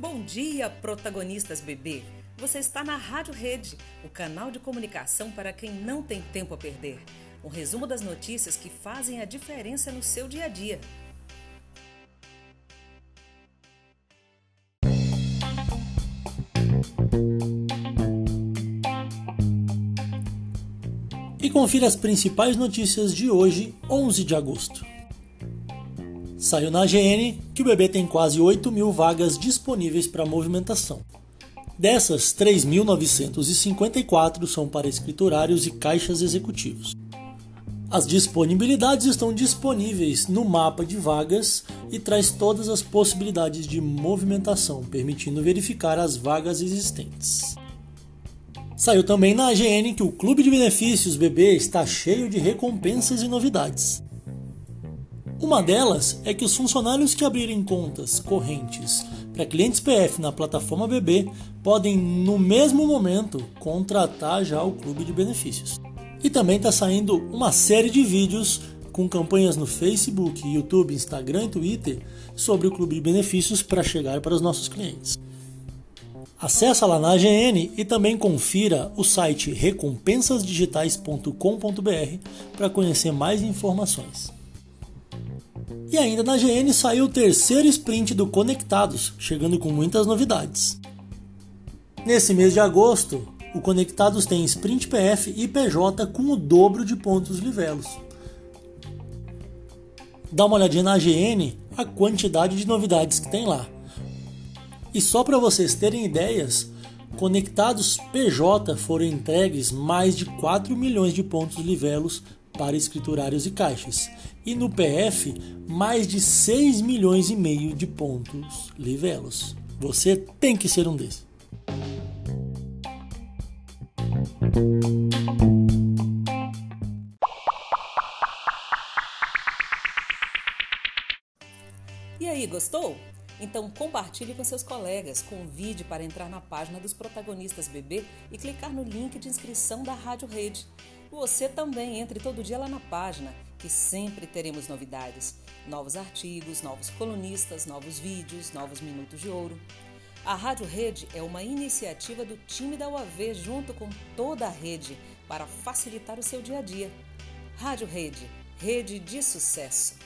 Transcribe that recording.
Bom dia, protagonistas bebê! Você está na Rádio Rede, o canal de comunicação para quem não tem tempo a perder. Um resumo das notícias que fazem a diferença no seu dia a dia. E confira as principais notícias de hoje, 11 de agosto. Saiu na AGN que o bebê tem quase 8 mil vagas disponíveis para movimentação. Dessas, 3.954 são para escriturários e caixas executivos. As disponibilidades estão disponíveis no mapa de vagas e traz todas as possibilidades de movimentação, permitindo verificar as vagas existentes. Saiu também na AGN que o Clube de Benefícios BB está cheio de recompensas e novidades. Uma delas é que os funcionários que abrirem contas correntes para clientes PF na plataforma BB podem, no mesmo momento, contratar já o clube de benefícios. E também está saindo uma série de vídeos com campanhas no Facebook, YouTube, Instagram e Twitter sobre o clube de benefícios para chegar para os nossos clientes. Acesse lá na AGN e também confira o site recompensasdigitais.com.br para conhecer mais informações. E ainda na GN saiu o terceiro sprint do Conectados, chegando com muitas novidades. Nesse mês de agosto, o Conectados tem Sprint PF e PJ com o dobro de pontos livelos. Dá uma olhadinha na GN a quantidade de novidades que tem lá. E só para vocês terem ideias, Conectados PJ foram entregues mais de 4 milhões de pontos livelos para escriturários e caixas, e no PF mais de 6 milhões e meio de pontos livelos. Você tem que ser um desses. E aí, gostou? Então compartilhe com seus colegas, convide para entrar na página dos protagonistas bebê e clicar no link de inscrição da Rádio Rede. Você também entre todo dia lá na página, que sempre teremos novidades, novos artigos, novos colunistas, novos vídeos, novos minutos de ouro. A Rádio Rede é uma iniciativa do time da UAV junto com toda a rede para facilitar o seu dia a dia. Rádio Rede, rede de sucesso.